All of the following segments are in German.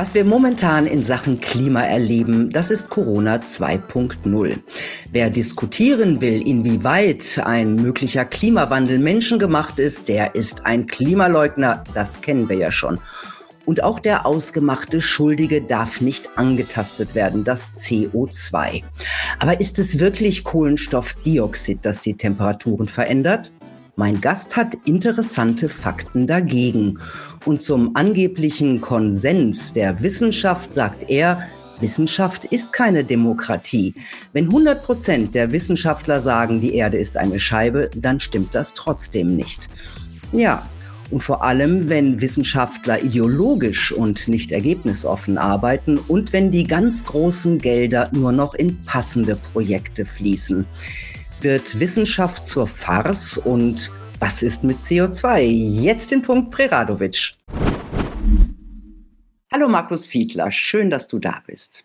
Was wir momentan in Sachen Klima erleben, das ist Corona 2.0. Wer diskutieren will, inwieweit ein möglicher Klimawandel menschengemacht ist, der ist ein Klimaleugner, das kennen wir ja schon. Und auch der ausgemachte Schuldige darf nicht angetastet werden, das CO2. Aber ist es wirklich Kohlenstoffdioxid, das die Temperaturen verändert? Mein Gast hat interessante Fakten dagegen. Und zum angeblichen Konsens der Wissenschaft sagt er, Wissenschaft ist keine Demokratie. Wenn 100 Prozent der Wissenschaftler sagen, die Erde ist eine Scheibe, dann stimmt das trotzdem nicht. Ja, und vor allem, wenn Wissenschaftler ideologisch und nicht ergebnisoffen arbeiten und wenn die ganz großen Gelder nur noch in passende Projekte fließen wird Wissenschaft zur Farce und was ist mit CO2? Jetzt den Punkt Preradovic. Hallo Markus Fiedler, schön, dass du da bist.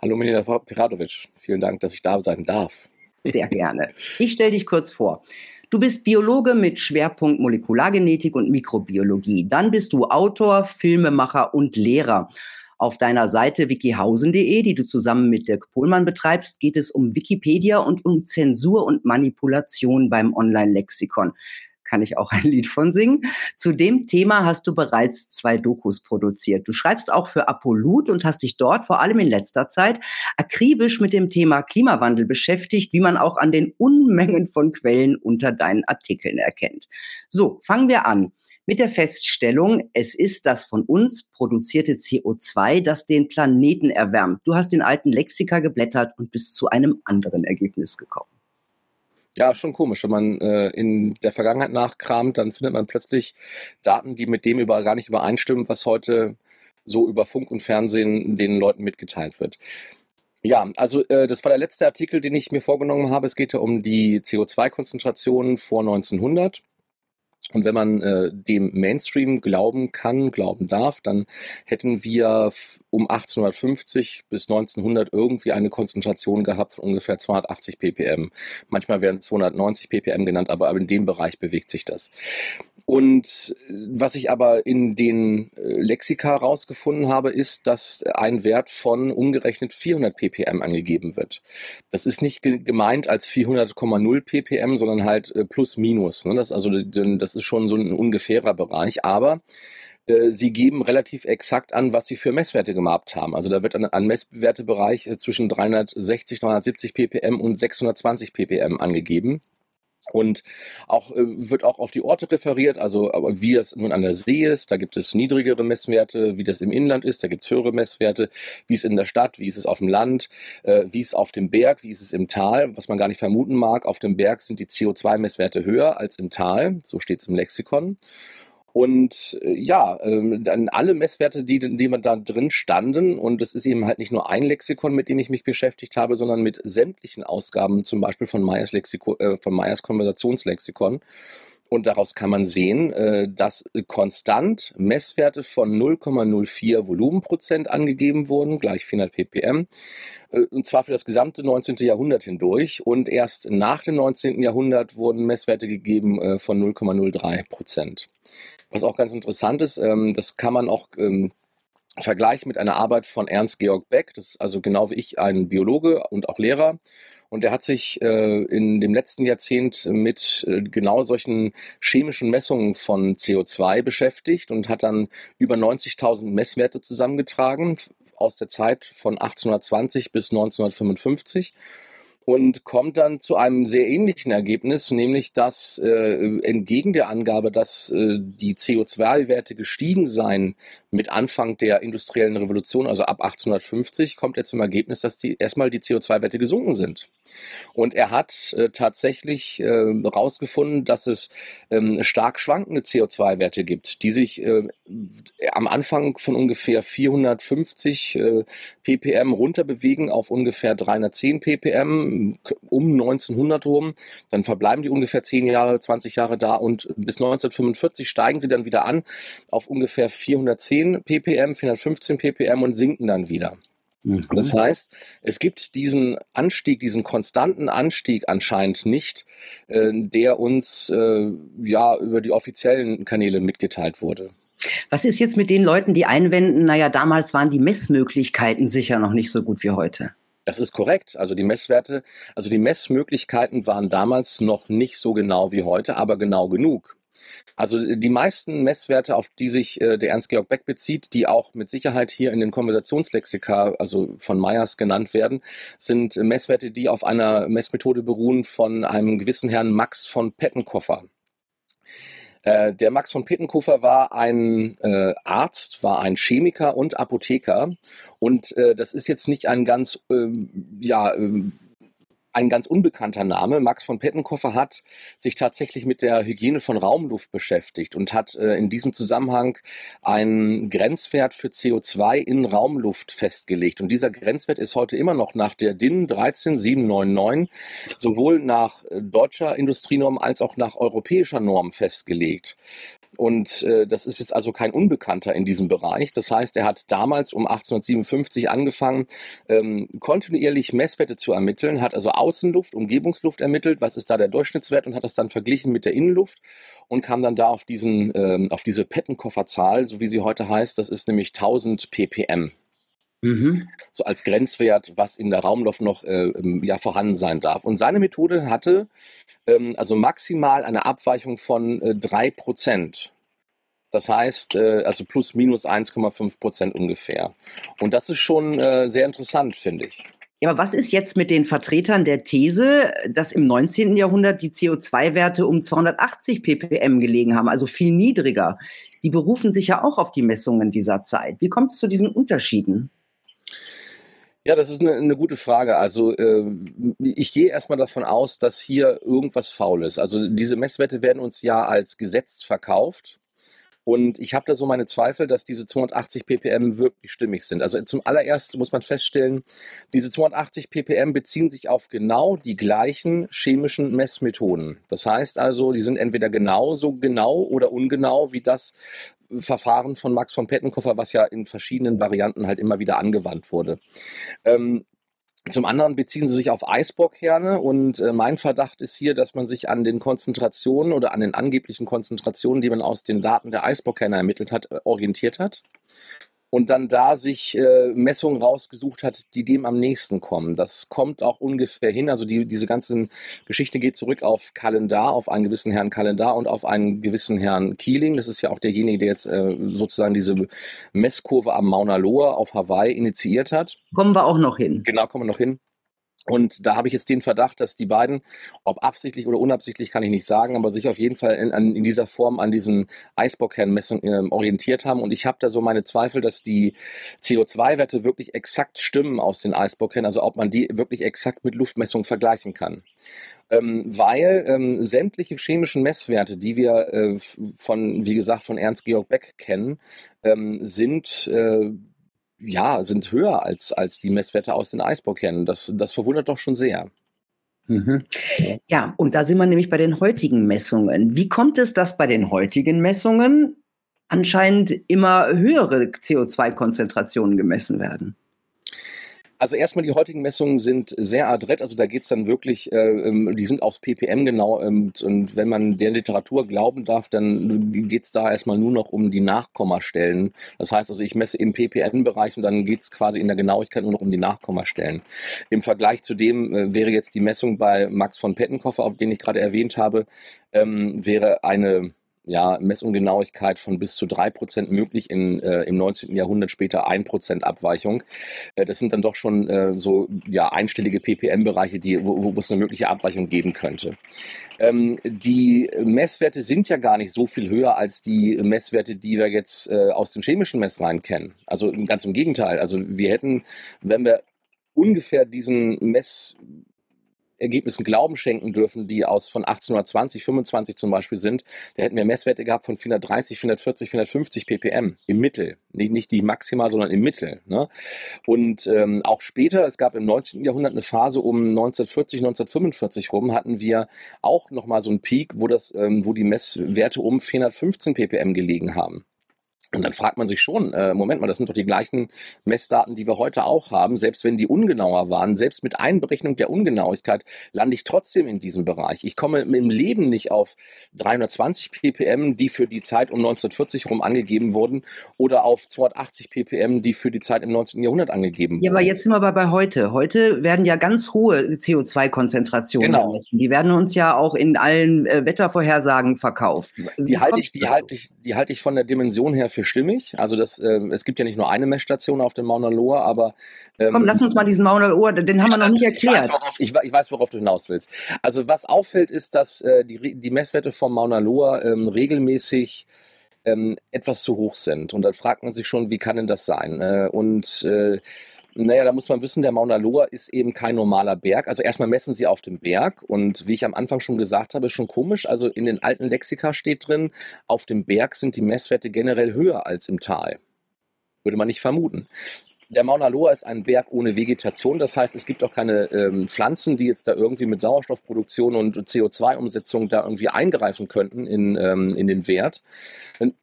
Hallo Melina Preradovic, vielen Dank, dass ich da sein darf. Sehr gerne. Ich stelle dich kurz vor. Du bist Biologe mit Schwerpunkt Molekulargenetik und Mikrobiologie. Dann bist du Autor, Filmemacher und Lehrer. Auf deiner Seite wikihausen.de, die du zusammen mit Dirk Pohlmann betreibst, geht es um Wikipedia und um Zensur und Manipulation beim Online-Lexikon kann ich auch ein Lied von singen. Zu dem Thema hast du bereits zwei Dokus produziert. Du schreibst auch für Apollut und hast dich dort vor allem in letzter Zeit akribisch mit dem Thema Klimawandel beschäftigt, wie man auch an den Unmengen von Quellen unter deinen Artikeln erkennt. So, fangen wir an mit der Feststellung, es ist das von uns produzierte CO2, das den Planeten erwärmt. Du hast den alten Lexika geblättert und bist zu einem anderen Ergebnis gekommen. Ja, schon komisch. Wenn man äh, in der Vergangenheit nachkramt, dann findet man plötzlich Daten, die mit dem über, gar nicht übereinstimmen, was heute so über Funk und Fernsehen den Leuten mitgeteilt wird. Ja, also äh, das war der letzte Artikel, den ich mir vorgenommen habe. Es geht ja um die CO2-Konzentrationen vor 1900. Und wenn man äh, dem Mainstream glauben kann, glauben darf, dann hätten wir um 1850 bis 1900 irgendwie eine Konzentration gehabt von ungefähr 280 ppm. Manchmal werden 290 ppm genannt, aber in dem Bereich bewegt sich das. Und äh, was ich aber in den äh, Lexika rausgefunden habe, ist, dass ein Wert von umgerechnet 400 ppm angegeben wird. Das ist nicht gemeint als 400,0 ppm, sondern halt äh, plus minus. Ne? Das, also, das ist schon so ein ungefährer Bereich. Aber sie geben relativ exakt an, was sie für Messwerte gemacht haben. Also da wird ein, ein Messwertebereich zwischen 360, 370 ppm und 620 ppm angegeben. Und auch äh, wird auch auf die Orte referiert, also wie es nun an der See ist, da gibt es niedrigere Messwerte, wie das im Inland ist, da gibt es höhere Messwerte, wie es in der Stadt, wie ist es auf dem Land, äh, wie es auf dem Berg, wie ist es im Tal, was man gar nicht vermuten mag. Auf dem Berg sind die CO2-Messwerte höher als im Tal, so steht es im Lexikon. Und äh, ja, ähm, dann alle Messwerte, die, die man da drin standen, und es ist eben halt nicht nur ein Lexikon, mit dem ich mich beschäftigt habe, sondern mit sämtlichen Ausgaben, zum Beispiel von Meyers, Lexiko, äh, von Meyers Konversationslexikon. Und daraus kann man sehen, äh, dass konstant Messwerte von 0,04 Volumenprozent angegeben wurden, gleich 400 ppm, äh, und zwar für das gesamte 19. Jahrhundert hindurch. Und erst nach dem 19. Jahrhundert wurden Messwerte gegeben äh, von 0,03 Prozent. Was auch ganz interessant ist, ähm, das kann man auch ähm, vergleichen mit einer Arbeit von Ernst Georg Beck. Das ist also genau wie ich ein Biologe und auch Lehrer. Und er hat sich äh, in dem letzten Jahrzehnt mit äh, genau solchen chemischen Messungen von CO2 beschäftigt und hat dann über 90.000 Messwerte zusammengetragen aus der Zeit von 1820 bis 1955 und kommt dann zu einem sehr ähnlichen Ergebnis, nämlich dass äh, entgegen der Angabe, dass äh, die CO2-Werte gestiegen seien mit Anfang der industriellen Revolution, also ab 1850, kommt er zum Ergebnis, dass die erstmal die CO2-Werte gesunken sind. Und er hat äh, tatsächlich herausgefunden, äh, dass es ähm, stark schwankende CO2-Werte gibt, die sich äh, am Anfang von ungefähr 450 äh, ppm runterbewegen auf ungefähr 310 ppm um 1900 rum. Dann verbleiben die ungefähr 10 Jahre, 20 Jahre da und bis 1945 steigen sie dann wieder an auf ungefähr 410 ppm, 415 ppm und sinken dann wieder. Mhm. Das heißt, es gibt diesen Anstieg, diesen konstanten Anstieg anscheinend nicht, äh, der uns äh, ja über die offiziellen Kanäle mitgeteilt wurde. Was ist jetzt mit den Leuten, die einwenden, naja, damals waren die Messmöglichkeiten sicher noch nicht so gut wie heute? Das ist korrekt. Also die Messwerte, also die Messmöglichkeiten waren damals noch nicht so genau wie heute, aber genau genug. Also die meisten Messwerte, auf die sich äh, der Ernst-Georg Beck bezieht, die auch mit Sicherheit hier in den Konversationslexika, also von Meyers genannt werden, sind Messwerte, die auf einer Messmethode beruhen von einem gewissen Herrn Max von Pettenkoffer. Äh, der Max von Pittenkofer war ein äh, Arzt, war ein Chemiker und Apotheker. Und äh, das ist jetzt nicht ein ganz, ähm, ja, ähm, ein ganz unbekannter Name. Max von Pettenkoffer hat sich tatsächlich mit der Hygiene von Raumluft beschäftigt und hat äh, in diesem Zusammenhang einen Grenzwert für CO2 in Raumluft festgelegt. Und dieser Grenzwert ist heute immer noch nach der DIN 13799 sowohl nach äh, deutscher Industrienorm als auch nach europäischer Norm festgelegt. Und äh, das ist jetzt also kein Unbekannter in diesem Bereich. Das heißt, er hat damals um 1857 angefangen, ähm, kontinuierlich Messwerte zu ermitteln, hat also Außenluft, Umgebungsluft ermittelt, was ist da der Durchschnittswert und hat das dann verglichen mit der Innenluft und kam dann da auf diesen, ähm, auf diese Pettenkofferzahl, so wie sie heute heißt. Das ist nämlich 1000 ppm. Mhm. So als Grenzwert, was in der Raumluft noch äh, ähm, ja, vorhanden sein darf. Und seine Methode hatte ähm, also maximal eine Abweichung von äh, 3%. Das heißt, äh, also plus minus 1,5 Prozent ungefähr. Und das ist schon äh, sehr interessant, finde ich. Ja, aber was ist jetzt mit den Vertretern der These, dass im 19. Jahrhundert die CO2-Werte um 280 ppm gelegen haben, also viel niedriger? Die berufen sich ja auch auf die Messungen dieser Zeit. Wie kommt es zu diesen Unterschieden? Ja, das ist eine, eine gute Frage. Also äh, ich gehe erstmal davon aus, dass hier irgendwas faul ist. Also diese Messwerte werden uns ja als gesetzt verkauft. Und ich habe da so meine Zweifel, dass diese 280 ppm wirklich stimmig sind. Also zum allerersten muss man feststellen, diese 280 ppm beziehen sich auf genau die gleichen chemischen Messmethoden. Das heißt also, die sind entweder genauso genau oder ungenau wie das, Verfahren von Max von Pettenkoffer, was ja in verschiedenen Varianten halt immer wieder angewandt wurde. Ähm, zum anderen beziehen sie sich auf Eisbockkerne und äh, mein Verdacht ist hier, dass man sich an den Konzentrationen oder an den angeblichen Konzentrationen, die man aus den Daten der Eisbockkerne ermittelt hat, äh, orientiert hat und dann da sich äh, Messungen rausgesucht hat, die dem am nächsten kommen. Das kommt auch ungefähr hin. Also die, diese ganze Geschichte geht zurück auf Kalendar, auf einen gewissen Herrn Kalendar und auf einen gewissen Herrn Keeling. Das ist ja auch derjenige, der jetzt äh, sozusagen diese Messkurve am Mauna Loa auf Hawaii initiiert hat. Kommen wir auch noch hin. Genau, kommen wir noch hin. Und da habe ich jetzt den Verdacht, dass die beiden, ob absichtlich oder unabsichtlich, kann ich nicht sagen, aber sich auf jeden Fall in, an, in dieser Form an diesen Eisbockkernmessungen äh, orientiert haben. Und ich habe da so meine Zweifel, dass die CO2-Werte wirklich exakt stimmen aus den Eisbockkernen, also ob man die wirklich exakt mit Luftmessungen vergleichen kann. Ähm, weil ähm, sämtliche chemischen Messwerte, die wir äh, von, wie gesagt, von Ernst Georg Beck kennen, ähm, sind äh, ja, sind höher als, als die Messwerte aus den Eisbockkernen. Das, das verwundert doch schon sehr. Mhm. Ja, und da sind wir nämlich bei den heutigen Messungen. Wie kommt es, dass bei den heutigen Messungen anscheinend immer höhere CO2-Konzentrationen gemessen werden? Also erstmal die heutigen Messungen sind sehr adrett, also da geht es dann wirklich, äh, ähm, die sind aufs ppm genau ähm, und wenn man der Literatur glauben darf, dann geht es da erstmal nur noch um die Nachkommastellen. Das heißt also, ich messe im ppm-Bereich und dann geht es quasi in der Genauigkeit nur noch um die Nachkommastellen. Im Vergleich zu dem äh, wäre jetzt die Messung bei Max von Pettenkoffer, auf den ich gerade erwähnt habe, ähm, wäre eine ja, Messungenauigkeit von bis zu drei Prozent möglich, in, äh, im 19. Jahrhundert später ein Prozent Abweichung. Äh, das sind dann doch schon äh, so ja, einstellige ppm-Bereiche, wo, wo es eine mögliche Abweichung geben könnte. Ähm, die Messwerte sind ja gar nicht so viel höher als die Messwerte, die wir jetzt äh, aus den chemischen Messreihen kennen. Also ganz im Gegenteil. Also wir hätten, wenn wir ungefähr diesen Mess Ergebnissen Glauben schenken dürfen, die aus von 1820, 25 zum Beispiel sind, da hätten wir Messwerte gehabt von 430, 440, 450 ppm im Mittel. Nicht, nicht die maximal, sondern im Mittel. Ne? Und ähm, auch später, es gab im 19. Jahrhundert eine Phase um 1940, 1945 rum, hatten wir auch nochmal so einen Peak, wo, das, ähm, wo die Messwerte um 415 ppm gelegen haben. Und dann fragt man sich schon, äh, Moment mal, das sind doch die gleichen Messdaten, die wir heute auch haben. Selbst wenn die ungenauer waren, selbst mit Einberechnung der Ungenauigkeit, lande ich trotzdem in diesem Bereich. Ich komme im Leben nicht auf 320 ppm, die für die Zeit um 1940 herum angegeben wurden, oder auf 280 ppm, die für die Zeit im 19. Jahrhundert angegeben wurden. Ja, aber jetzt sind wir bei, bei heute. Heute werden ja ganz hohe CO2-Konzentrationen Genau. gemessen. Die werden uns ja auch in allen äh, Wettervorhersagen verkauft. Wie Die halte ich, die halte ich, die halte ich von der Dimension her für stimmig. Also das, ähm, es gibt ja nicht nur eine Messstation auf dem Mauna Loa, aber ähm, Komm, lass uns mal diesen Mauna Ohr, den haben wir noch nicht Ich weiß, erklärt. worauf, ich, ich weiß, worauf du hinaus willst. Also was auffällt, ist, dass äh, die, die Messwerte vom Mauna Loa ähm, regelmäßig ähm, etwas zu hoch sind. Und dann fragt man sich schon, wie kann denn das sein? Äh, und äh, naja, da muss man wissen, der Mauna Loa ist eben kein normaler Berg. Also erstmal messen sie auf dem Berg und wie ich am Anfang schon gesagt habe, ist schon komisch. Also in den alten Lexika steht drin, auf dem Berg sind die Messwerte generell höher als im Tal. Würde man nicht vermuten. Der Mauna Loa ist ein Berg ohne Vegetation, das heißt, es gibt auch keine ähm, Pflanzen, die jetzt da irgendwie mit Sauerstoffproduktion und CO2-Umsetzung da irgendwie eingreifen könnten in, ähm, in den Wert.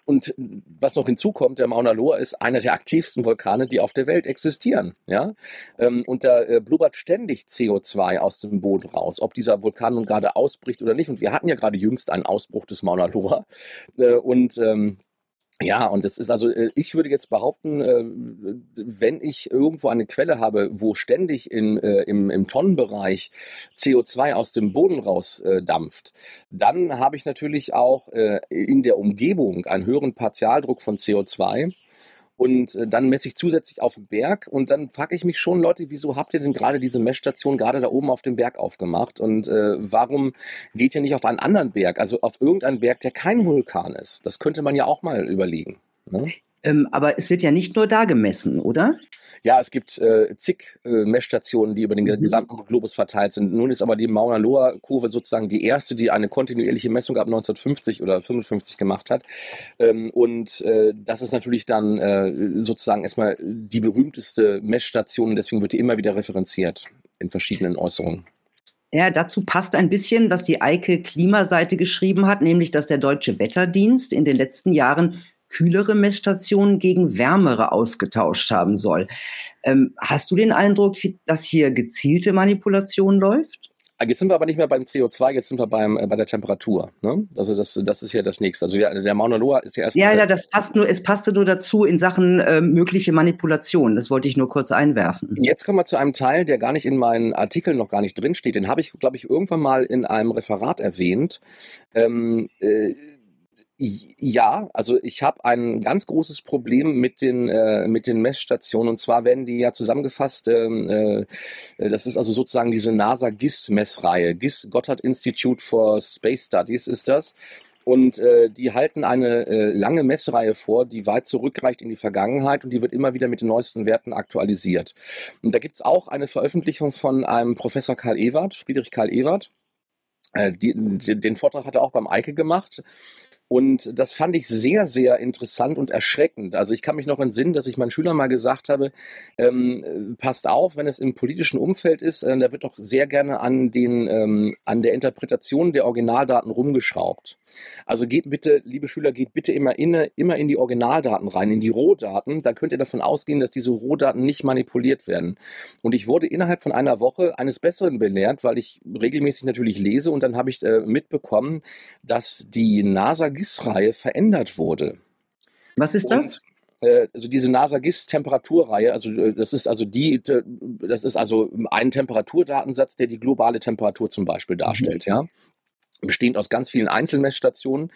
Und, was noch hinzukommt, der Mauna Loa ist einer der aktivsten Vulkane, die auf der Welt existieren. Ja? Ähm, und da äh, blubbert ständig CO2 aus dem Boden raus, ob dieser Vulkan nun gerade ausbricht oder nicht. Und wir hatten ja gerade jüngst einen Ausbruch des Mauna Loa. Äh, und ähm, ja, und das ist also, äh, ich würde jetzt behaupten, äh, wenn ich irgendwo eine Quelle habe, wo ständig in, äh, im, im Tonnenbereich CO2 aus dem Boden rausdampft, dann habe ich natürlich auch in der Umgebung einen höheren Partialdruck von CO2. Und äh, dann messe ich zusätzlich auf den Berg und dann frage ich mich schon, Leute, wieso habt ihr denn gerade diese Messstation gerade da oben auf dem Berg aufgemacht? Und äh, warum geht ihr nicht auf einen anderen Berg, also auf irgendeinen Berg, der kein Vulkan ist? Das könnte man ja auch mal überlegen. Ne? Ähm, aber es wird ja nicht nur da gemessen, oder? Ja, es gibt äh, zig äh, Messstationen, die über den Mhm. gesamten Globus verteilt sind. Nun ist aber die Mauna Loa Kurve sozusagen die erste, die eine kontinuierliche Messung ab 1950 oder 55 gemacht hat. Ähm, und äh, das ist natürlich dann äh, sozusagen erstmal die berühmteste Messstation und deswegen wird die immer wieder referenziert in verschiedenen Äußerungen. Ja, dazu passt ein bisschen, was die Eike Klimaseite geschrieben hat, nämlich, dass der Deutsche Wetterdienst in den letzten Jahren kühlere Messstationen gegen wärmere ausgetauscht haben soll. Ähm, hast du den Eindruck, dass hier gezielte Manipulation läuft? Ah, Jetzt sind wir aber nicht mehr beim CO2, jetzt sind wir beim, äh, bei der Temperatur. Ne? Also das, das ist ja das nächste. Also ja, der Mauna Loa ist ja erst Ja, ja, das passt nur, es passte nur dazu in Sachen äh, mögliche Manipulation. Das wollte ich nur kurz einwerfen. Jetzt kommen wir zu einem Teil, der gar nicht in meinen Artikeln noch gar nicht drinsteht. Den habe ich, glaube ich, irgendwann mal in einem Referat erwähnt. Ähm, äh, ja, also ich habe ein ganz großes Problem mit den, äh, mit den Messstationen. Und zwar werden die ja zusammengefasst, ähm, äh, das ist also sozusagen diese NASA-GIS-Messreihe. GIS, Goddard Institute for Space Studies ist das. Und äh, die halten eine äh, lange Messreihe vor, die weit zurückreicht in die Vergangenheit und die wird immer wieder mit den neuesten Werten aktualisiert. Und da gibt's auch eine Veröffentlichung von einem Professor Karl Ewert, Friedrich Karl Ewert. Äh, die, den Vortrag hat er auch beim Eike gemacht. Und das fand ich sehr, sehr interessant und erschreckend. Also ich kann mich noch entsinnen, dass ich meinen Schülern mal gesagt habe, ähm, passt auf, wenn es im politischen Umfeld ist, äh, da wird doch sehr gerne an, den, ähm, an der Interpretation der Originaldaten rumgeschraubt. Also geht bitte, liebe Schüler, geht bitte immer in, immer in die Originaldaten rein, in die Rohdaten. Dann könnt ihr davon ausgehen, dass diese Rohdaten nicht manipuliert werden. Und ich wurde innerhalb von einer Woche eines Besseren belehrt, weil ich regelmäßig natürlich lese und dann habe ich äh, mitbekommen, dass die NASA GIS-Reihe verändert wurde. Was ist das? Und, äh, also diese NASA GIS Temperaturreihe, also äh, das ist also die, äh, das ist also ein Temperaturdatensatz, der die globale Temperatur zum Beispiel darstellt, ja bestehend aus ganz vielen Einzelmessstationen.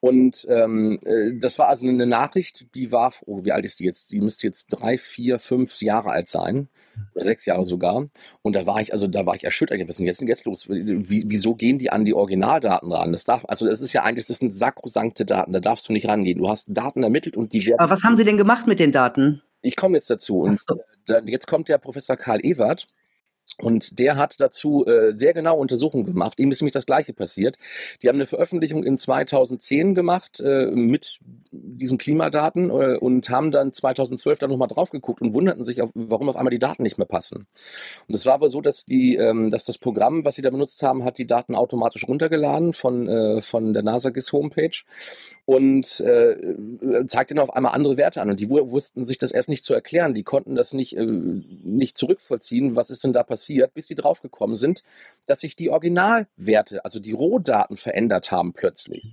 Und ähm, äh, das war also eine Nachricht, die war, oh, wie alt ist die jetzt? Die müsste jetzt drei, vier, fünf Jahre alt sein. Oder sechs Jahre sogar. Und da war ich, also da war ich erschüttert. Was ist denn jetzt, jetzt los? Wie, wieso gehen die an die Originaldaten ran? Das darf, also das ist ja eigentlich, das sind sakrosankte Daten, da darfst du nicht rangehen. Du hast Daten ermittelt und die werden. Aber was haben Sie denn gemacht mit den Daten? Ich komme jetzt dazu. Und so. jetzt kommt der Professor Karl Ewert. Und der hat dazu äh, sehr genau Untersuchungen gemacht. Ihm ist nämlich das Gleiche passiert. Die haben eine Veröffentlichung in 2010 gemacht äh, mit diesen Klimadaten äh, und haben dann 2012 dann nochmal drauf geguckt und wunderten sich, auf, warum auf einmal die Daten nicht mehr passen. Und es war aber so, dass, die, ähm, dass das Programm, was sie da benutzt haben, hat die Daten automatisch runtergeladen von, äh, von der NASA-GIS-Homepage. Und äh, zeigt ihnen auf einmal andere Werte an. Und die wussten sich das erst nicht zu erklären. Die konnten das nicht, äh, nicht zurückvollziehen, was ist denn da passiert, bis die draufgekommen sind, dass sich die Originalwerte, also die Rohdaten verändert haben plötzlich.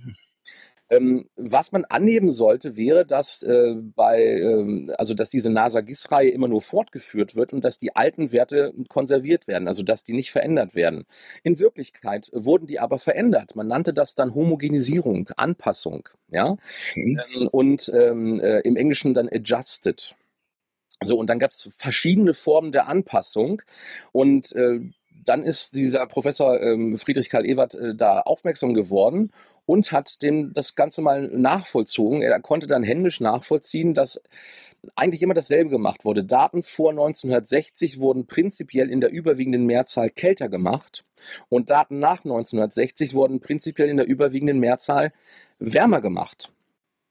Ähm, was man annehmen sollte, wäre, dass äh, bei, ähm, also dass diese NASA-GIS-Reihe immer nur fortgeführt wird und dass die alten Werte konserviert werden, also dass die nicht verändert werden. In Wirklichkeit wurden die aber verändert. Man nannte das dann Homogenisierung, Anpassung, ja, mhm. ähm, und ähm, äh, im Englischen dann adjusted. So, und dann gab es verschiedene Formen der Anpassung und äh, dann ist dieser Professor ähm, Friedrich Karl Ewert äh, da aufmerksam geworden und hat dem das Ganze mal nachvollzogen. Er konnte dann händisch nachvollziehen, dass eigentlich immer dasselbe gemacht wurde. Daten vor 1960 wurden prinzipiell in der überwiegenden Mehrzahl kälter gemacht und Daten nach 1960 wurden prinzipiell in der überwiegenden Mehrzahl wärmer gemacht.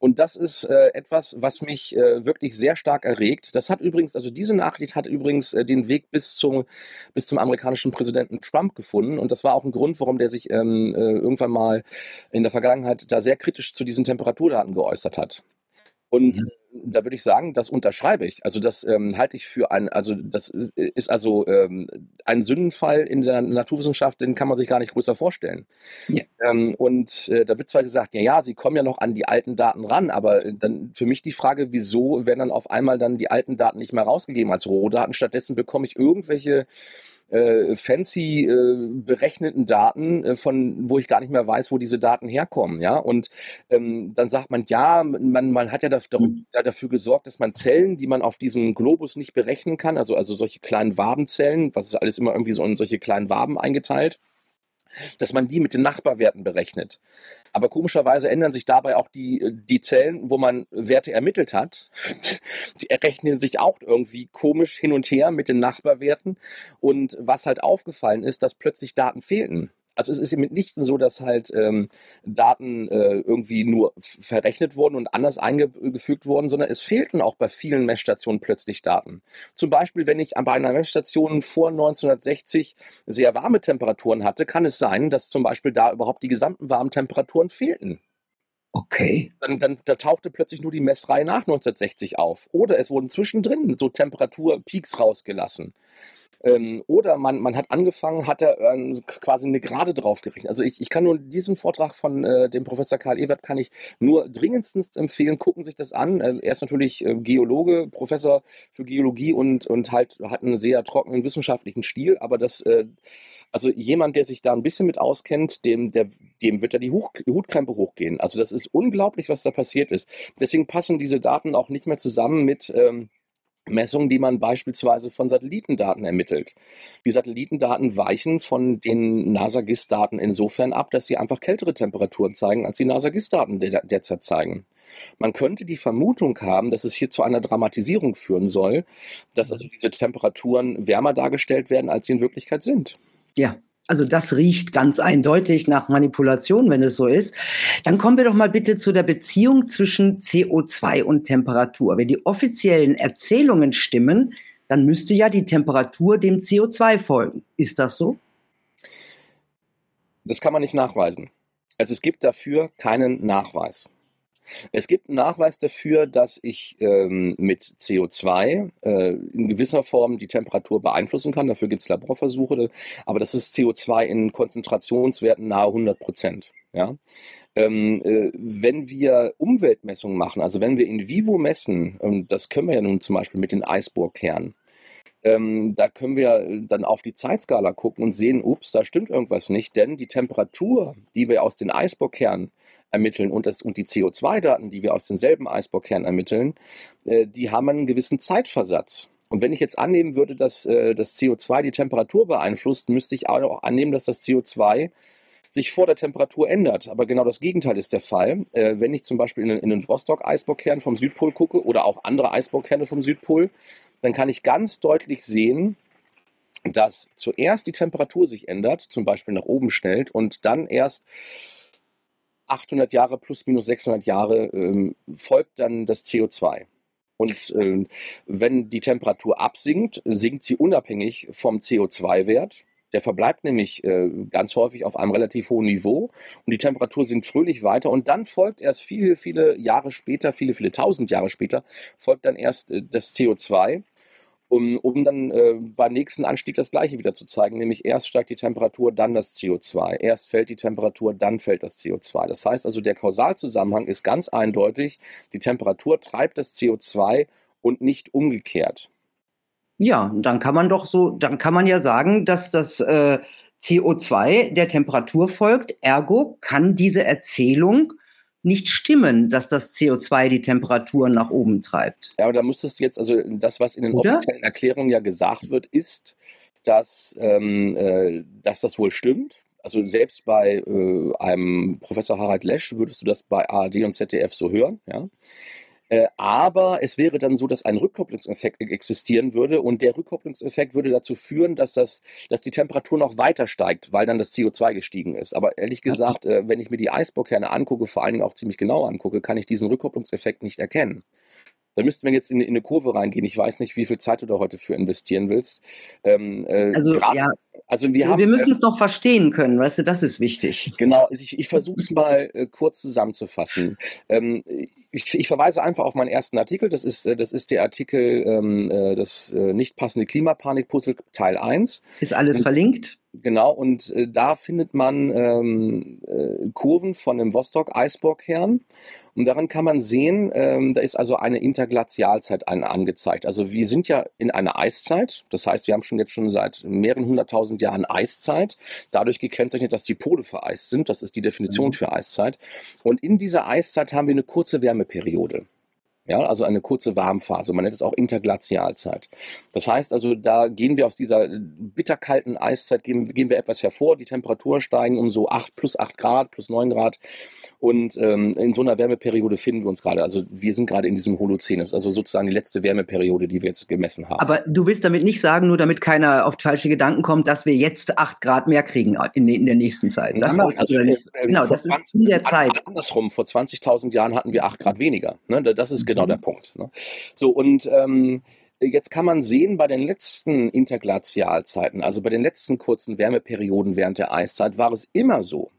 Und das ist äh, etwas, was mich äh, wirklich sehr stark erregt. Das hat übrigens, also diese Nachricht hat übrigens äh, den Weg bis zum, bis zum amerikanischen Präsidenten Trump gefunden. Und das war auch ein Grund, warum der sich ähm, äh, irgendwann mal in der Vergangenheit da sehr kritisch zu diesen Temperaturdaten geäußert hat. Und mhm da würde ich sagen, das unterschreibe ich. Also das ähm, halte ich für ein, also das ist, ist also ähm, ein Sündenfall in der Naturwissenschaft, den kann man sich gar nicht größer vorstellen. Ja. Ähm, und äh, da wird zwar gesagt, ja, ja, sie kommen ja noch an die alten Daten ran, aber äh, dann für mich die Frage, wieso werden dann auf einmal dann die alten Daten nicht mehr rausgegeben als Rohdaten? Stattdessen bekomme ich irgendwelche äh, fancy äh, berechneten Daten, äh, von wo ich gar nicht mehr weiß, wo diese Daten herkommen, ja. Und ähm, dann sagt man, ja, man, man hat ja dafür, mhm. dafür gesorgt, dass man Zellen, die man auf diesem Globus nicht berechnen kann, also, also solche kleinen Wabenzellen, was ist alles immer irgendwie so in solche kleinen Waben eingeteilt, dass man die mit den Nachbarwerten berechnet. Aber komischerweise ändern sich dabei auch die, die Zellen, wo man Werte ermittelt hat. Die errechnen sich auch irgendwie komisch hin und her mit den Nachbarwerten. Und was halt aufgefallen ist, dass plötzlich Daten fehlten. Also es ist mitnichten so, dass halt ähm, Daten äh, irgendwie nur verrechnet wurden und anders eingefügt wurden, sondern es fehlten auch bei vielen Messstationen plötzlich Daten. Zum Beispiel, wenn ich bei einer Messstation vor 1960 sehr warme Temperaturen hatte, kann es sein, dass zum Beispiel da überhaupt die gesamten warmen Temperaturen fehlten. Okay. Dann, dann da tauchte plötzlich nur die Messreihe nach 1960 auf. Oder es wurden zwischendrin so Temperaturpeaks rausgelassen. Ähm, oder man, man hat angefangen, hat er äh, quasi eine Gerade drauf gerechnet. Also ich, ich kann nur diesen Vortrag von äh, dem Professor Karl Ewert kann ich nur dringendstens empfehlen, gucken sich das an. Äh, er ist natürlich äh, Geologe, Professor für Geologie und, und halt hat einen sehr trockenen wissenschaftlichen Stil, aber das äh, also jemand, der sich da ein bisschen mit auskennt, dem, der, dem wird da die Hoch, Hutkrempe hochgehen. Also das ist unglaublich, was da passiert ist. Deswegen passen diese Daten auch nicht mehr zusammen mit ähm, Messungen, die man beispielsweise von Satellitendaten ermittelt. Die Satellitendaten weichen von den NASA-GIS-Daten insofern ab, dass sie einfach kältere Temperaturen zeigen, als die NASA-GIS-Daten der derzeit zeigen. Man könnte die Vermutung haben, dass es hier zu einer Dramatisierung führen soll, dass also diese Temperaturen wärmer dargestellt werden, als sie in Wirklichkeit sind. Ja, also das riecht ganz eindeutig nach Manipulation, wenn es so ist. Dann kommen wir doch mal bitte zu der Beziehung zwischen CO2 und Temperatur. Wenn die offiziellen Erzählungen stimmen, dann müsste ja die Temperatur dem CO2 folgen. Ist das so? Das kann man nicht nachweisen. Also es gibt dafür keinen Nachweis. Es gibt einen Nachweis dafür, dass ich ähm, mit CO2 äh, in gewisser Form die Temperatur beeinflussen kann. Dafür gibt es Laborversuche, aber das ist CO2 in Konzentrationswerten nahe 100 Prozent. Ja? Ähm, äh, wenn wir Umweltmessungen machen, also wenn wir in vivo messen, und das können wir ja nun zum Beispiel mit den Eisbohrkernen, ähm, da können wir dann auf die Zeitskala gucken und sehen, ups, da stimmt irgendwas nicht, denn die Temperatur, die wir aus den Eisbohrkernen ermitteln und, das, und die CO2-Daten, die wir aus denselben Eisbohrkernen ermitteln, äh, die haben einen gewissen Zeitversatz. Und wenn ich jetzt annehmen würde, dass äh, das CO2 die Temperatur beeinflusst, müsste ich auch annehmen, dass das CO2 sich vor der Temperatur ändert. Aber genau das Gegenteil ist der Fall. Äh, wenn ich zum Beispiel in, in den Vostok-Eisbohrkern vom Südpol gucke oder auch andere Eisbohrkerne vom Südpol, dann kann ich ganz deutlich sehen, dass zuerst die Temperatur sich ändert, zum Beispiel nach oben schnellt und dann erst 800 Jahre plus minus 600 Jahre ähm, folgt dann das CO2. Und äh, wenn die Temperatur absinkt, sinkt sie unabhängig vom CO2-Wert. Der verbleibt nämlich äh, ganz häufig auf einem relativ hohen Niveau und die Temperatur sinkt fröhlich weiter und dann folgt erst viele, viele Jahre später, viele, viele tausend Jahre später, folgt dann erst äh, das CO2 um, um dann äh, beim nächsten Anstieg das gleiche wieder zu zeigen, nämlich erst steigt die Temperatur, dann das CO2. Erst fällt die Temperatur, dann fällt das CO2. Das heißt also, der Kausalzusammenhang ist ganz eindeutig, die Temperatur treibt das CO2 und nicht umgekehrt. Ja, dann kann man doch so, dann kann man ja sagen, dass das äh, CO2 der Temperatur folgt. Ergo kann diese Erzählung nicht stimmen, dass das CO2 die Temperatur nach oben treibt. Ja, aber da müsstest du jetzt, also das, was in den Oder? offiziellen Erklärungen ja gesagt wird, ist, dass, ähm, äh, dass das wohl stimmt. Also selbst bei äh, einem Professor Harald Lesch würdest du das bei ARD und ZDF so hören, ja. Äh, aber es wäre dann so, dass ein Rückkopplungseffekt existieren würde und der Rückkopplungseffekt würde dazu führen, dass, das, dass die Temperatur noch weiter steigt, weil dann das CO2 gestiegen ist. Aber ehrlich gesagt, äh, wenn ich mir die Eisbohrkerne angucke, vor allen Dingen auch ziemlich genau angucke, kann ich diesen Rückkopplungseffekt nicht erkennen. Da müssten wir jetzt in, in, eine Kurve reingehen. Ich weiß nicht, wie viel Zeit du da heute für investieren willst. Ähm, äh, also, ja. Also wir, haben, wir müssen äh, es doch verstehen können, weißt du, das ist wichtig. Genau, ich, ich versuche es mal äh, kurz zusammenzufassen. Ähm, ich, ich, verweise einfach auf meinen ersten Artikel. Das ist, äh, das ist der Artikel ähm, äh, Das äh, nicht passende Klimapanik-Puzzle Teil 1. Ist alles und, verlinkt? Genau, und äh, da findet man ähm, äh, Kurven von dem Vostok-Eisbohrkern. Und daran kann man sehen, ähm, da ist also eine Interglazialzeit an, angezeigt. Also wir sind ja in einer Eiszeit. Das heißt, wir haben schon jetzt schon seit mehreren hunderttausend Jahren Eiszeit. Dadurch gekennzeichnet, dass die Pole vereist sind. Das ist die Definition mhm. für Eiszeit. Und in dieser Eiszeit haben wir eine kurze Wärmeperiode. Ja, also eine kurze Warmphase. Man nennt es auch Interglazialzeit. Das heißt also, da gehen wir aus dieser bitterkalten Eiszeit, gehen, gehen wir etwas hervor. Die Temperaturen steigen um so 8, plus 8 Grad, plus 9 Grad. Und ähm, in so einer Wärmeperiode finden wir uns gerade. Also wir sind gerade in diesem Holozän. Das ist also sozusagen die letzte Wärmeperiode, die wir jetzt gemessen haben. Aber du willst damit nicht sagen, nur damit keiner auf falsche Gedanken kommt, dass wir jetzt 8 Grad mehr kriegen in, in der nächsten Zeit. Das ja, also, äh, genau, das 20, ist in der Zeit. Andersrum, vor 20.000 Jahren hatten wir 8 Grad weniger. Ne? Das ist genau der mhm. Punkt. Ne? So, und ähm, jetzt kann man sehen, bei den letzten Interglazialzeiten, also bei den letzten kurzen Wärmeperioden während der Eiszeit, war es immer so,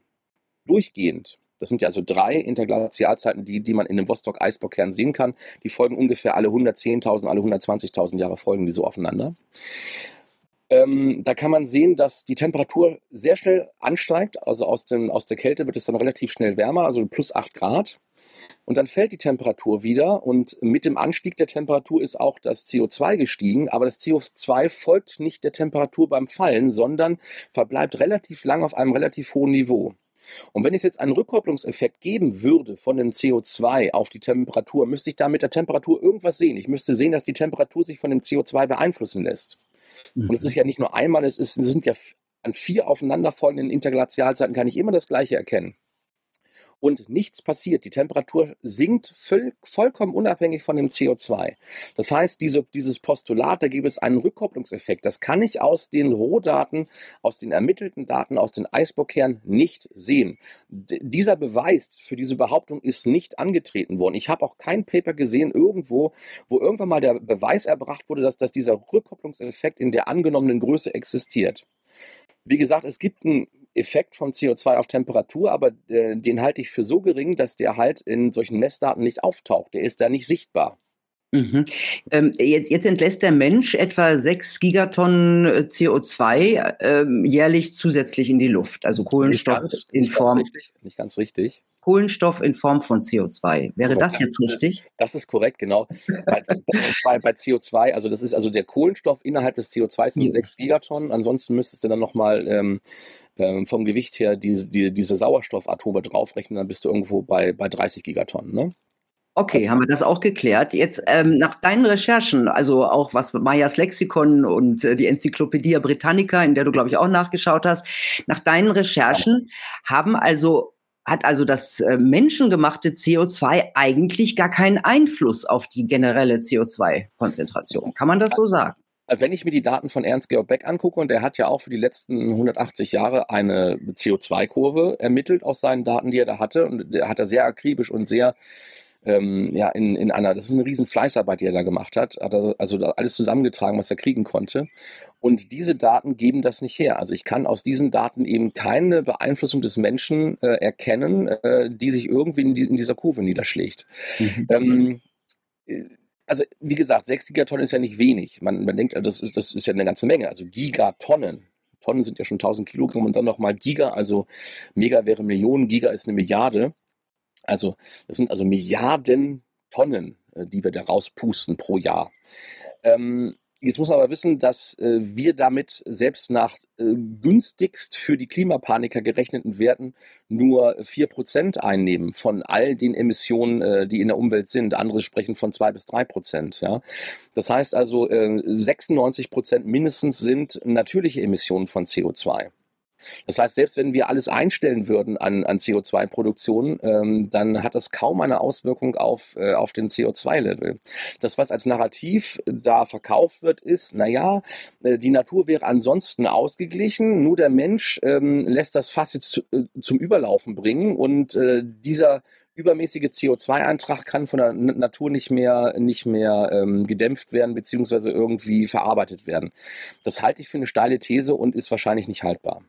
durchgehend, das sind ja also drei Interglazialzeiten, die, die man in dem Vostok-Eisbohrkern sehen kann. Die folgen ungefähr alle 110.000, alle 120.000 Jahre folgen die so aufeinander. Ähm, da kann man sehen, dass die Temperatur sehr schnell ansteigt. Also aus, dem, aus der Kälte wird es dann relativ schnell wärmer, also plus 8 Grad. Und dann fällt die Temperatur wieder und mit dem Anstieg der Temperatur ist auch das CO2 gestiegen, aber das CO2 folgt nicht der Temperatur beim Fallen, sondern verbleibt relativ lang auf einem relativ hohen Niveau. Und wenn es jetzt einen Rückkopplungseffekt geben würde von dem CO2 auf die Temperatur, müsste ich da mit der Temperatur irgendwas sehen. Ich müsste sehen, dass die Temperatur sich von dem CO2 beeinflussen lässt. Mhm. Und es ist ja nicht nur einmal, es, ist, es sind ja an vier aufeinanderfolgenden Interglazialzeiten kann ich immer das Gleiche erkennen und nichts passiert. Die Temperatur sinkt voll, vollkommen unabhängig von dem CO2. Das heißt, diese, dieses Postulat, da gibt es einen Rückkopplungseffekt. Das kann ich aus den Rohdaten, aus den ermittelten Daten, aus den Eisbohrkernen nicht sehen. D dieser Beweis für diese Behauptung ist nicht angetreten worden. Ich habe auch kein Paper gesehen irgendwo, wo irgendwann mal der Beweis erbracht wurde, dass, dass dieser Rückkopplungseffekt in der angenommenen Größe existiert. Wie gesagt, es gibt einen Effekt von CO2 auf Temperatur, aber äh, den halte ich für so gering, dass der halt in solchen Messdaten nicht auftaucht. Der ist da nicht sichtbar. Mhm. Ähm, jetzt, jetzt, entlässt der Mensch etwa 6 Gigatonnen äh, CO2 ähm, jährlich zusätzlich in die Luft, also Kohlenstoff ganz, in Form. Ganz richtig, nicht ganz richtig. Kohlenstoff in Form von CO2. Wäre das, das jetzt richtig? Das ist korrekt, genau. bei, bei, bei, CO2, also das ist also der Kohlenstoff innerhalb des CO2 sind ja. 6 Gigatonnen. Ansonsten müsstest du dann nochmal ähm, ähm, vom Gewicht her diese, die, diese Sauerstoffatome draufrechnen, dann bist du irgendwo bei, bei 30 Gigatonnen. Ne? Okay, haben wir das auch geklärt. Jetzt ähm, nach deinen Recherchen, also auch was Mayas Lexikon und äh, die Enzyklopädie Britannica, in der du glaube ich auch nachgeschaut hast, nach deinen Recherchen haben also hat also das äh, menschengemachte CO2 eigentlich gar keinen Einfluss auf die generelle CO2-Konzentration. Kann man das so sagen? Äh, wenn ich mir die Daten von Ernst Georg Beck angucke, und der hat ja auch für die letzten 180 Jahre eine CO2-Kurve ermittelt aus seinen Daten, die er da hatte, und der hat er sehr akribisch und sehr ähm, ja, in, in einer, das ist eine riesen Fleißarbeit, die er da gemacht hat, hat er also alles zusammengetragen, was er kriegen konnte. Und diese Daten geben das nicht her. Also ich kann aus diesen Daten eben keine Beeinflussung des Menschen äh, erkennen, äh, die sich irgendwie in, die, in, dieser Kurve niederschlägt. Mhm. Ähm, äh, also wie gesagt, 6 Gigatonnen ist ja nicht wenig. Man, man denkt, das ist, das ist ja eine ganze Menge. Also Gigatonnen. Tonnen sind ja schon 1000 Kilogramm und dann nochmal Giga, also Mega wäre Millionen, Giga ist eine Milliarde. Also das sind also Milliarden Tonnen, äh, die wir da rauspusten pro Jahr. Ähm, Jetzt muss man aber wissen, dass äh, wir damit selbst nach äh, günstigst für die Klimapaniker gerechneten Werten nur 4% einnehmen von all den Emissionen, äh, die in der Umwelt sind. Andere sprechen von 2 bis 3%. Ja? Das heißt also, äh, 96% mindestens sind natürliche Emissionen von CO2. Das heißt, selbst wenn wir alles einstellen würden an, an CO2-Produktion, ähm, dann hat das kaum eine Auswirkung auf, äh, auf den CO2-Level. Das, was als Narrativ da verkauft wird, ist, naja, äh, die Natur wäre ansonsten ausgeglichen, nur der Mensch ähm, lässt das Fass jetzt zu, äh, zum Überlaufen bringen und äh, dieser übermäßige CO2-Eintrag kann von der Natur nicht mehr, nicht mehr ähm, gedämpft werden beziehungsweise irgendwie verarbeitet werden. Das halte ich für eine steile These und ist wahrscheinlich nicht haltbar.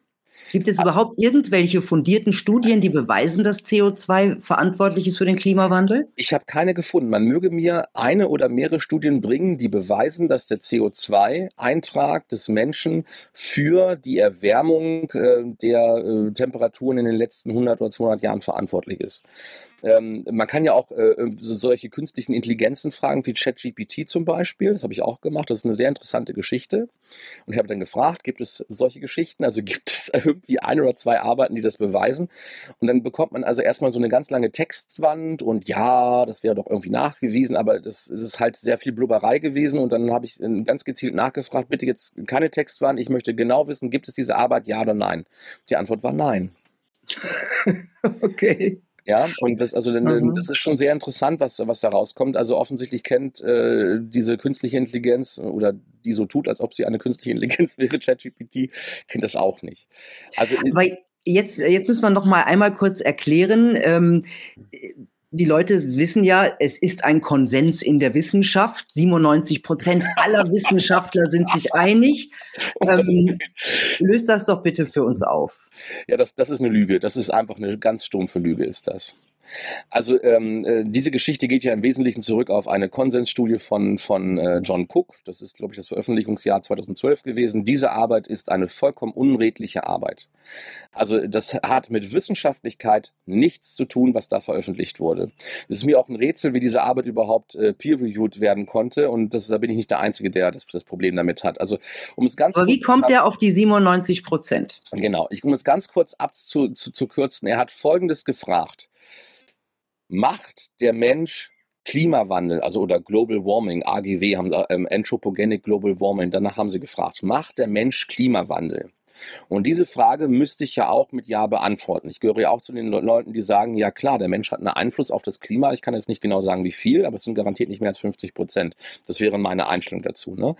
Gibt es überhaupt irgendwelche fundierten Studien, die beweisen, dass CO2 verantwortlich ist für den Klimawandel? Ich habe keine gefunden. Man möge mir eine oder mehrere Studien bringen, die beweisen, dass der CO2-Eintrag des Menschen für die Erwärmung äh, der äh, Temperaturen in den letzten 100 oder 200 Jahren verantwortlich ist. Ähm, man kann ja auch äh, so solche künstlichen Intelligenzen fragen, wie ChatGPT zum Beispiel. Das habe ich auch gemacht. Das ist eine sehr interessante Geschichte. Und ich habe dann gefragt, gibt es solche Geschichten? Also gibt es irgendwie ein oder zwei Arbeiten, die das beweisen? Und dann bekommt man also erstmal so eine ganz lange Textwand und ja, das wäre doch irgendwie nachgewiesen, aber das, das ist halt sehr viel Blubberei gewesen. Und dann habe ich ganz gezielt nachgefragt, bitte jetzt keine Textwand. Ich möchte genau wissen, gibt es diese Arbeit, ja oder nein? Die Antwort war nein. okay. Ja, und das, also mhm. das ist schon sehr interessant, was, was da rauskommt. Also offensichtlich kennt äh, diese künstliche Intelligenz oder die so tut, als ob sie eine künstliche Intelligenz wäre, ChatGPT, kennt das auch nicht. Also Aber jetzt, jetzt müssen wir noch mal einmal kurz erklären. Ähm, die Leute wissen ja, es ist ein Konsens in der Wissenschaft. 97 Prozent aller Wissenschaftler sind sich einig. Ähm, löst das doch bitte für uns auf. Ja, das, das ist eine Lüge. Das ist einfach eine ganz stumpfe Lüge, ist das. Also ähm, äh, diese Geschichte geht ja im Wesentlichen zurück auf eine Konsensstudie von, von äh, John Cook. Das ist, glaube ich, das Veröffentlichungsjahr 2012 gewesen. Diese Arbeit ist eine vollkommen unredliche Arbeit. Also das hat mit Wissenschaftlichkeit nichts zu tun, was da veröffentlicht wurde. Es ist mir auch ein Rätsel, wie diese Arbeit überhaupt äh, peer-reviewed werden konnte. Und das, da bin ich nicht der Einzige, der das, das Problem damit hat. Also um es ganz Aber wie kommt er auf die 97 Prozent? Genau. Ich, um es ganz kurz abzukürzen, er hat Folgendes gefragt macht der Mensch Klimawandel, also oder Global Warming, AGW, haben ähm, Anthropogenic Global Warming, danach haben sie gefragt, macht der Mensch Klimawandel? Und diese Frage müsste ich ja auch mit Ja beantworten. Ich gehöre ja auch zu den Leuten, die sagen, ja klar, der Mensch hat einen Einfluss auf das Klima. Ich kann jetzt nicht genau sagen, wie viel, aber es sind garantiert nicht mehr als 50 Prozent. Das wäre meine Einstellung dazu. Ne?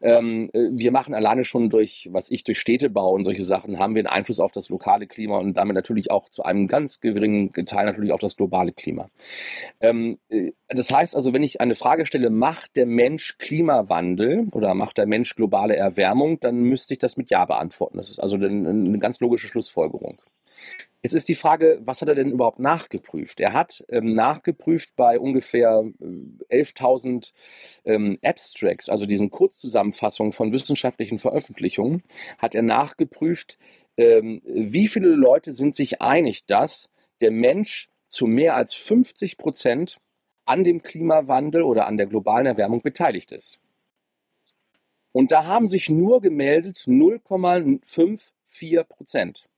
Ähm, äh, wir machen alleine schon durch, was ich durch Städtebau und solche Sachen, haben wir einen Einfluss auf das lokale Klima und damit natürlich auch zu einem ganz geringen Teil natürlich auf das globale Klima. Ähm, äh, das heißt also, wenn ich eine Frage stelle, macht der Mensch Klimawandel oder macht der Mensch globale Erwärmung, dann müsste ich das mit Ja beantworten. Das ist also eine ganz logische Schlussfolgerung. Jetzt ist die Frage, was hat er denn überhaupt nachgeprüft? Er hat ähm, nachgeprüft bei ungefähr 11.000 äh, ähm, Abstracts, also diesen Kurzzusammenfassungen von wissenschaftlichen Veröffentlichungen, hat er nachgeprüft, ähm, wie viele Leute sind sich einig, dass der Mensch zu mehr als 50 Prozent an dem Klimawandel oder an der globalen Erwärmung beteiligt ist. Und da haben sich nur gemeldet 0,54 Prozent.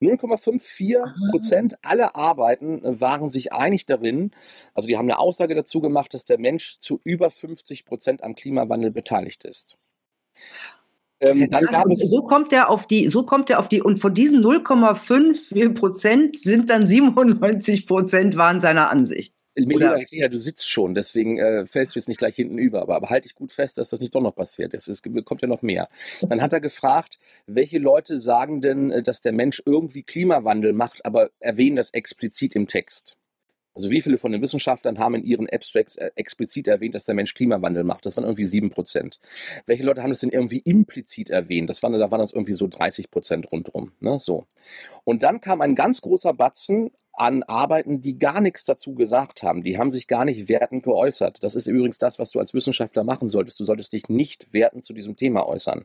0,54 Prozent aller Arbeiten waren sich einig darin, also die haben eine Aussage dazu gemacht, dass der Mensch zu über 50 Prozent am Klimawandel beteiligt ist. Ähm, es so kommt er auf die, so kommt er auf die, und von diesen 0,5 Prozent sind dann 97 Prozent waren seiner Ansicht. Sehe ja, du sitzt schon, deswegen äh, fällst du jetzt nicht gleich hinten über. Aber, aber halte ich gut fest, dass das nicht doch noch passiert. Es, es kommt ja noch mehr. Dann hat er gefragt, welche Leute sagen denn, äh, dass der Mensch irgendwie Klimawandel macht, aber erwähnen das explizit im Text. Also wie viele von den Wissenschaftlern haben in ihren Abstracts äh, explizit erwähnt, dass der Mensch Klimawandel macht? Das waren irgendwie sieben Prozent. Welche Leute haben das denn irgendwie implizit erwähnt? Das waren, da waren das irgendwie so 30 Prozent rundherum. Ne? So. Und dann kam ein ganz großer Batzen an Arbeiten, die gar nichts dazu gesagt haben. Die haben sich gar nicht wertend geäußert. Das ist übrigens das, was du als Wissenschaftler machen solltest. Du solltest dich nicht wertend zu diesem Thema äußern,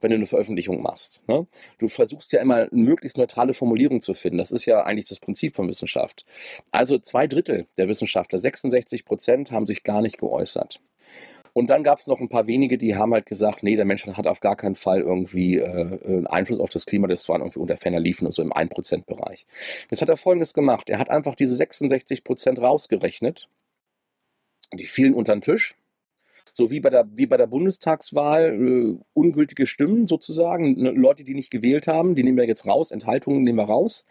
wenn du eine Veröffentlichung machst. Ne? Du versuchst ja immer eine möglichst neutrale Formulierung zu finden. Das ist ja eigentlich das Prinzip von Wissenschaft. Also zwei Drittel der Wissenschaftler, 66 Prozent, haben sich gar nicht geäußert. Und dann gab es noch ein paar wenige, die haben halt gesagt, nee, der Mensch hat auf gar keinen Fall irgendwie äh, einen Einfluss auf das Klima, das waren irgendwie unter ferner liefen und so im 1%-Bereich. Jetzt hat er folgendes gemacht. Er hat einfach diese 66% rausgerechnet. Die fielen unter den Tisch. So wie bei der, wie bei der Bundestagswahl äh, ungültige Stimmen sozusagen, ne, Leute, die nicht gewählt haben, die nehmen wir jetzt raus, Enthaltungen nehmen wir raus.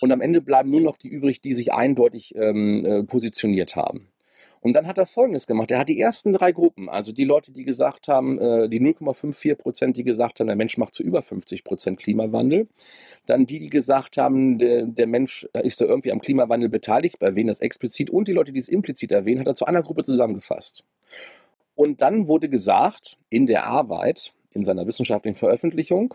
Und am Ende bleiben nur noch die übrig, die sich eindeutig ähm, äh, positioniert haben. Und dann hat er Folgendes gemacht. Er hat die ersten drei Gruppen, also die Leute, die gesagt haben, äh, die 0,54 Prozent, die gesagt haben, der Mensch macht zu über 50 Prozent Klimawandel. Dann die, die gesagt haben, der, der Mensch ist da irgendwie am Klimawandel beteiligt, erwähnen das explizit. Und die Leute, die es implizit erwähnen, hat er zu einer Gruppe zusammengefasst. Und dann wurde gesagt, in der Arbeit, in seiner wissenschaftlichen Veröffentlichung,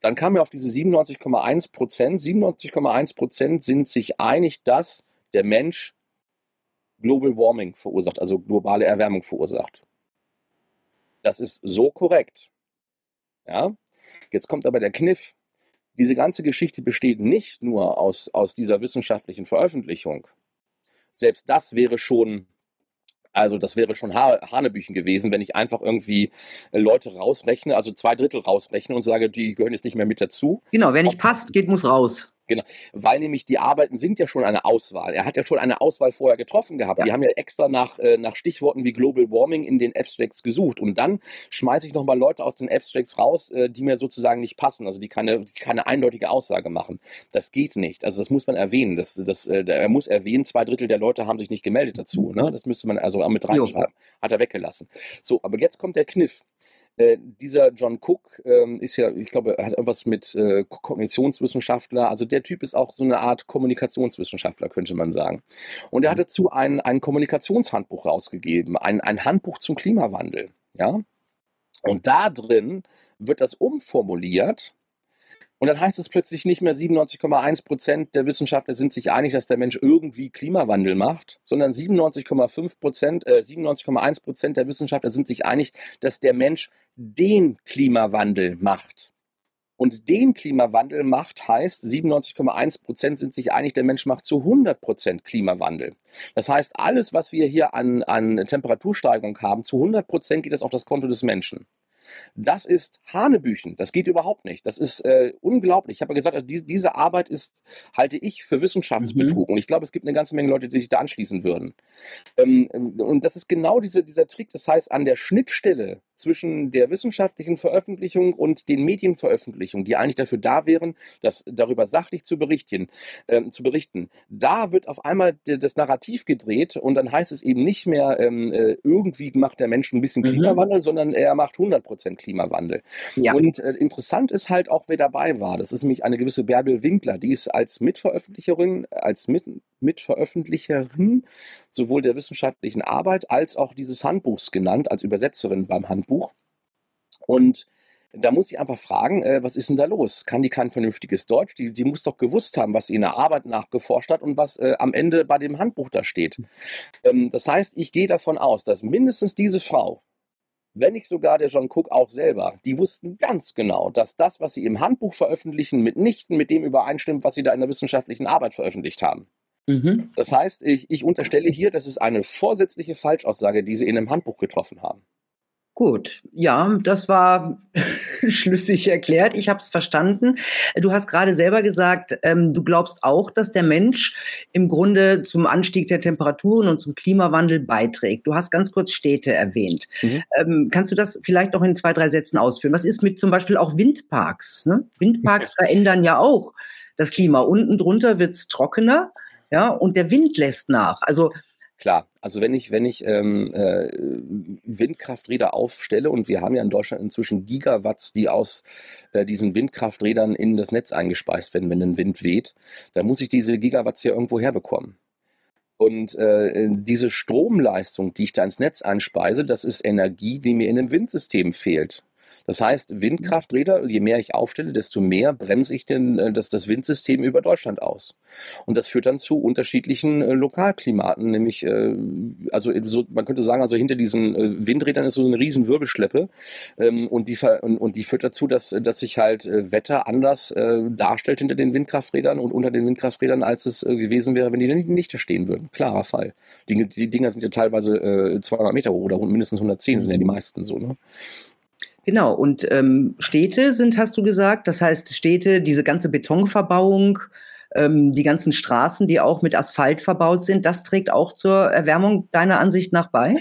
dann kam er auf diese 97,1 Prozent. 97,1 Prozent sind sich einig, dass der Mensch Global Warming verursacht, also globale Erwärmung verursacht. Das ist so korrekt. Ja? Jetzt kommt aber der Kniff. Diese ganze Geschichte besteht nicht nur aus, aus dieser wissenschaftlichen Veröffentlichung. Selbst das wäre schon, also das wäre schon ha Hanebüchen gewesen, wenn ich einfach irgendwie Leute rausrechne, also zwei Drittel rausrechne und sage, die gehören jetzt nicht mehr mit dazu. Genau, wer nicht passt, geht, muss raus. Genau, weil nämlich die Arbeiten sind ja schon eine Auswahl. Er hat ja schon eine Auswahl vorher getroffen gehabt. Ja. Die haben ja extra nach, äh, nach Stichworten wie Global Warming in den Abstracts gesucht. Und dann schmeiße ich nochmal Leute aus den Abstracts raus, äh, die mir sozusagen nicht passen, also die keine, keine eindeutige Aussage machen. Das geht nicht. Also das muss man erwähnen. Das, das, äh, er muss erwähnen, zwei Drittel der Leute haben sich nicht gemeldet dazu. Ne? Das müsste man also auch mit reinschreiben. Hat er weggelassen. So, aber jetzt kommt der Kniff. Äh, dieser John Cook ähm, ist ja, ich glaube, er hat irgendwas mit äh, Kognitionswissenschaftler. Also der Typ ist auch so eine Art Kommunikationswissenschaftler, könnte man sagen. Und er hat dazu ein, ein Kommunikationshandbuch rausgegeben, ein, ein Handbuch zum Klimawandel. Ja? Und da drin wird das umformuliert und dann heißt es plötzlich nicht mehr 97,1 Prozent der Wissenschaftler sind sich einig, dass der Mensch irgendwie Klimawandel macht, sondern 97,5 Prozent, äh, 97,1 Prozent der Wissenschaftler sind sich einig, dass der Mensch den Klimawandel macht. Und den Klimawandel macht heißt, 97,1 Prozent sind sich einig, der Mensch macht zu 100 Prozent Klimawandel. Das heißt, alles, was wir hier an, an Temperatursteigerung haben, zu 100 Prozent geht das auf das Konto des Menschen. Das ist Hanebüchen. Das geht überhaupt nicht. Das ist äh, unglaublich. Ich habe ja gesagt, also diese, diese, Arbeit ist, halte ich für Wissenschaftsbetrug. Mhm. Und ich glaube, es gibt eine ganze Menge Leute, die sich da anschließen würden. Ähm, und das ist genau diese, dieser Trick. Das heißt, an der Schnittstelle zwischen der wissenschaftlichen Veröffentlichung und den Medienveröffentlichungen, die eigentlich dafür da wären, das darüber sachlich zu berichten, ähm, zu berichten. Da wird auf einmal das Narrativ gedreht und dann heißt es eben nicht mehr, ähm, äh, irgendwie macht der Mensch ein bisschen mhm. Klimawandel, mhm. sondern er macht 100 Prozent Klimawandel. Ja. Und äh, interessant ist halt auch, wer dabei war. Das ist nämlich eine gewisse Bärbel Winkler, die ist als Mitveröffentlicherin, als Mit Mitveröffentlicherin sowohl der wissenschaftlichen Arbeit als auch dieses Handbuchs genannt, als Übersetzerin beim Handbuch. Und da muss ich einfach fragen, äh, was ist denn da los? Kann die kein vernünftiges Deutsch? Die, die muss doch gewusst haben, was sie in der Arbeit nachgeforscht hat und was äh, am Ende bei dem Handbuch da steht. Ähm, das heißt, ich gehe davon aus, dass mindestens diese Frau, wenn nicht sogar der John Cook auch selber, die wussten ganz genau, dass das, was sie im Handbuch veröffentlichen, mitnichten mit dem übereinstimmt, was sie da in der wissenschaftlichen Arbeit veröffentlicht haben. Mhm. Das heißt, ich, ich unterstelle hier, das ist eine vorsätzliche Falschaussage, die Sie in einem Handbuch getroffen haben. Gut, ja, das war schlüssig erklärt. Ich habe es verstanden. Du hast gerade selber gesagt, ähm, du glaubst auch, dass der Mensch im Grunde zum Anstieg der Temperaturen und zum Klimawandel beiträgt. Du hast ganz kurz Städte erwähnt. Mhm. Ähm, kannst du das vielleicht noch in zwei, drei Sätzen ausführen? Was ist mit zum Beispiel auch Windparks? Ne? Windparks verändern ja auch das Klima. Unten drunter wird es trockener ja, und der Wind lässt nach. Also Klar, also wenn ich, wenn ich ähm, äh, Windkrafträder aufstelle und wir haben ja in Deutschland inzwischen Gigawatts, die aus äh, diesen Windkrafträdern in das Netz eingespeist werden, wenn ein Wind weht, dann muss ich diese Gigawatts ja irgendwo herbekommen. Und äh, diese Stromleistung, die ich da ins Netz einspeise, das ist Energie, die mir in einem Windsystem fehlt. Das heißt, Windkrafträder, je mehr ich aufstelle, desto mehr bremse ich denn äh, das, das Windsystem über Deutschland aus. Und das führt dann zu unterschiedlichen äh, Lokalklimaten, nämlich, äh, also so, man könnte sagen, also hinter diesen Windrädern ist so eine riesen Wirbelschleppe ähm, und, die, und, die führt dazu, dass, dass sich halt Wetter anders darstellt hinter den Windkrafträdern und unter den Windkrafträdern, als es gewesen wäre, wenn die nicht da stehen würden. Klarer Fall. Die, die Dinger sind ja teilweise äh, 200 Meter hoch oder mindestens 110 sind ja die meisten so. Ne? Genau, und ähm, Städte sind, hast du gesagt, das heißt Städte, diese ganze Betonverbauung, ähm, die ganzen Straßen, die auch mit Asphalt verbaut sind, das trägt auch zur Erwärmung deiner Ansicht nach bei?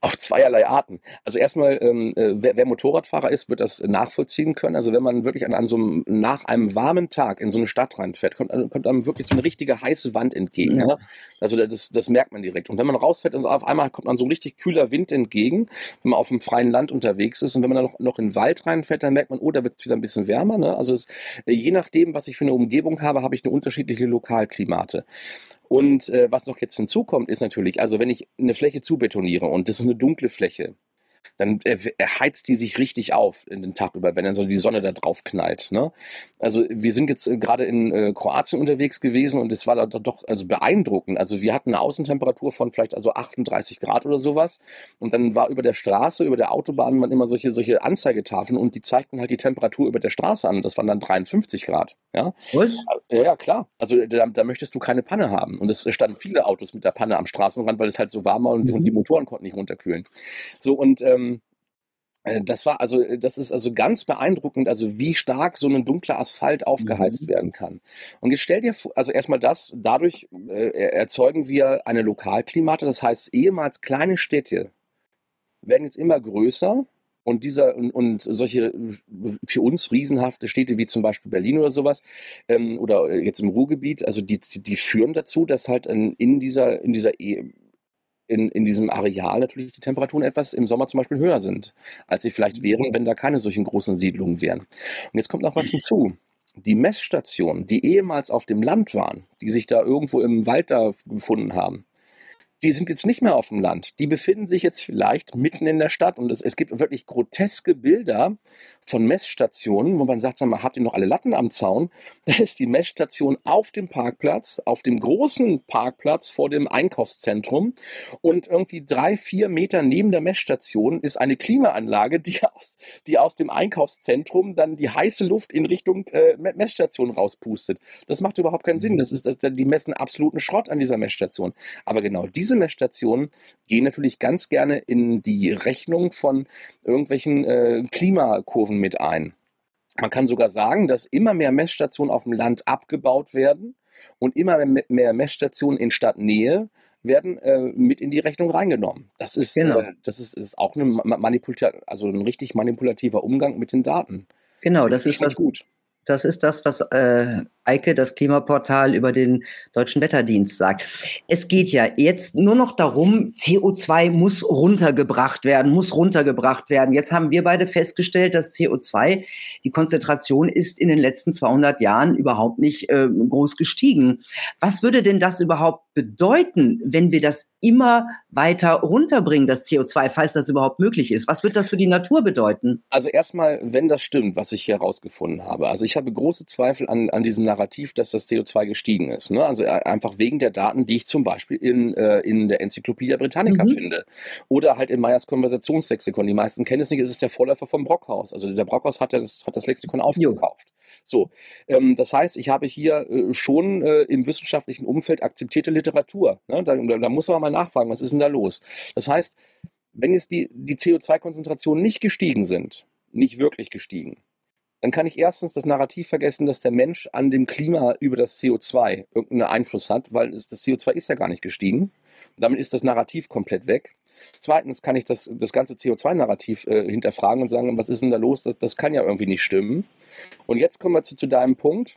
Auf zweierlei Arten. Also erstmal, ähm, äh, wer, wer, Motorradfahrer ist, wird das nachvollziehen können. Also wenn man wirklich an, an so einem, nach einem warmen Tag in so eine Stadt reinfährt, kommt, kommt einem wirklich so eine richtige heiße Wand entgegen. Ja. Ne? Also das, das merkt man direkt. Und wenn man rausfährt, und auf einmal kommt man so ein richtig kühler Wind entgegen, wenn man auf dem freien Land unterwegs ist. Und wenn man dann noch, noch in den Wald reinfährt, dann merkt man, oh, da wird es wieder ein bisschen wärmer. Ne? Also es, je nachdem, was ich für eine Umgebung habe, habe ich eine Unterschied unterschiedliche Lokalklimate. Und äh, was noch jetzt hinzukommt, ist natürlich, also wenn ich eine Fläche zubetoniere und das ist eine dunkle Fläche, dann heizt die sich richtig auf in den Tag über, wenn dann so die Sonne da drauf knallt. Ne? Also wir sind jetzt äh, gerade in äh, Kroatien unterwegs gewesen und es war da doch also beeindruckend. Also wir hatten eine Außentemperatur von vielleicht also 38 Grad oder sowas und dann war über der Straße, über der Autobahn man immer solche solche Anzeigetafeln und die zeigten halt die Temperatur über der Straße an. Das waren dann 53 Grad. Ja, Was? ja klar. Also da, da möchtest du keine Panne haben und es standen viele Autos mit der Panne am Straßenrand, weil es halt so warm war und, mhm. und die Motoren konnten nicht runterkühlen. So und ähm, äh, das war also, äh, das ist also ganz beeindruckend, also wie stark so ein dunkler Asphalt aufgeheizt mhm. werden kann. Und jetzt stell dir vor, also erstmal das, dadurch äh, erzeugen wir eine Lokalklimate, das heißt ehemals kleine Städte werden jetzt immer größer und dieser und, und solche für uns riesenhafte Städte wie zum Beispiel Berlin oder sowas ähm, oder jetzt im Ruhrgebiet, also die, die führen dazu, dass halt in dieser in dieser e in, in diesem Areal natürlich die Temperaturen etwas im Sommer zum Beispiel höher sind, als sie vielleicht wären, wenn da keine solchen großen Siedlungen wären. Und jetzt kommt noch was hinzu. Die Messstationen, die ehemals auf dem Land waren, die sich da irgendwo im Wald da gefunden haben, die sind jetzt nicht mehr auf dem Land. Die befinden sich jetzt vielleicht mitten in der Stadt. Und es, es gibt wirklich groteske Bilder von Messstationen, wo man sagt, sag mal, habt ihr noch alle Latten am Zaun? Da ist die Messstation auf dem Parkplatz, auf dem großen Parkplatz vor dem Einkaufszentrum. Und irgendwie drei, vier Meter neben der Messstation ist eine Klimaanlage, die aus, die aus dem Einkaufszentrum dann die heiße Luft in Richtung äh, Messstation rauspustet. Das macht überhaupt keinen Sinn. Das ist, das, die messen absoluten Schrott an dieser Messstation. Aber genau diese diese Messstationen gehen natürlich ganz gerne in die Rechnung von irgendwelchen äh, Klimakurven mit ein. Man kann sogar sagen, dass immer mehr Messstationen auf dem Land abgebaut werden und immer mehr Messstationen in Stadtnähe werden äh, mit in die Rechnung reingenommen. Das ist, genau. äh, das ist, ist auch eine manipulati also ein richtig manipulativer Umgang mit den Daten. Genau, das, das ist das gut. Das ist das, was äh, Eike, das Klimaportal über den Deutschen Wetterdienst sagt. Es geht ja jetzt nur noch darum, CO2 muss runtergebracht werden, muss runtergebracht werden. Jetzt haben wir beide festgestellt, dass CO2, die Konzentration ist in den letzten 200 Jahren überhaupt nicht äh, groß gestiegen. Was würde denn das überhaupt bedeuten, wenn wir das immer weiter runterbringen, das CO2, falls das überhaupt möglich ist? Was wird das für die Natur bedeuten? Also erstmal, wenn das stimmt, was ich hier herausgefunden habe. Also ich habe große Zweifel an, an diesem Narrativ, dass das CO2 gestiegen ist. Ne? Also äh, einfach wegen der Daten, die ich zum Beispiel in, äh, in der Enzyklopädie Britannica mhm. finde. Oder halt in Meyers Konversationslexikon. Die meisten kennen es nicht, es ist der Vorläufer vom Brockhaus. Also der Brockhaus hat das, hat das Lexikon aufgekauft. Jo. So, ähm, das heißt, ich habe hier äh, schon äh, im wissenschaftlichen Umfeld akzeptierte Literatur. Ne? Da, da, da muss man mal nachfragen, was ist denn da los? Das heißt, wenn jetzt die, die CO2-Konzentrationen nicht gestiegen sind, nicht wirklich gestiegen, dann kann ich erstens das Narrativ vergessen, dass der Mensch an dem Klima über das CO2 irgendeinen Einfluss hat, weil das CO2 ist ja gar nicht gestiegen. Damit ist das Narrativ komplett weg. Zweitens kann ich das, das ganze CO2-Narrativ äh, hinterfragen und sagen, was ist denn da los? Das, das kann ja irgendwie nicht stimmen. Und jetzt kommen wir zu, zu deinem Punkt.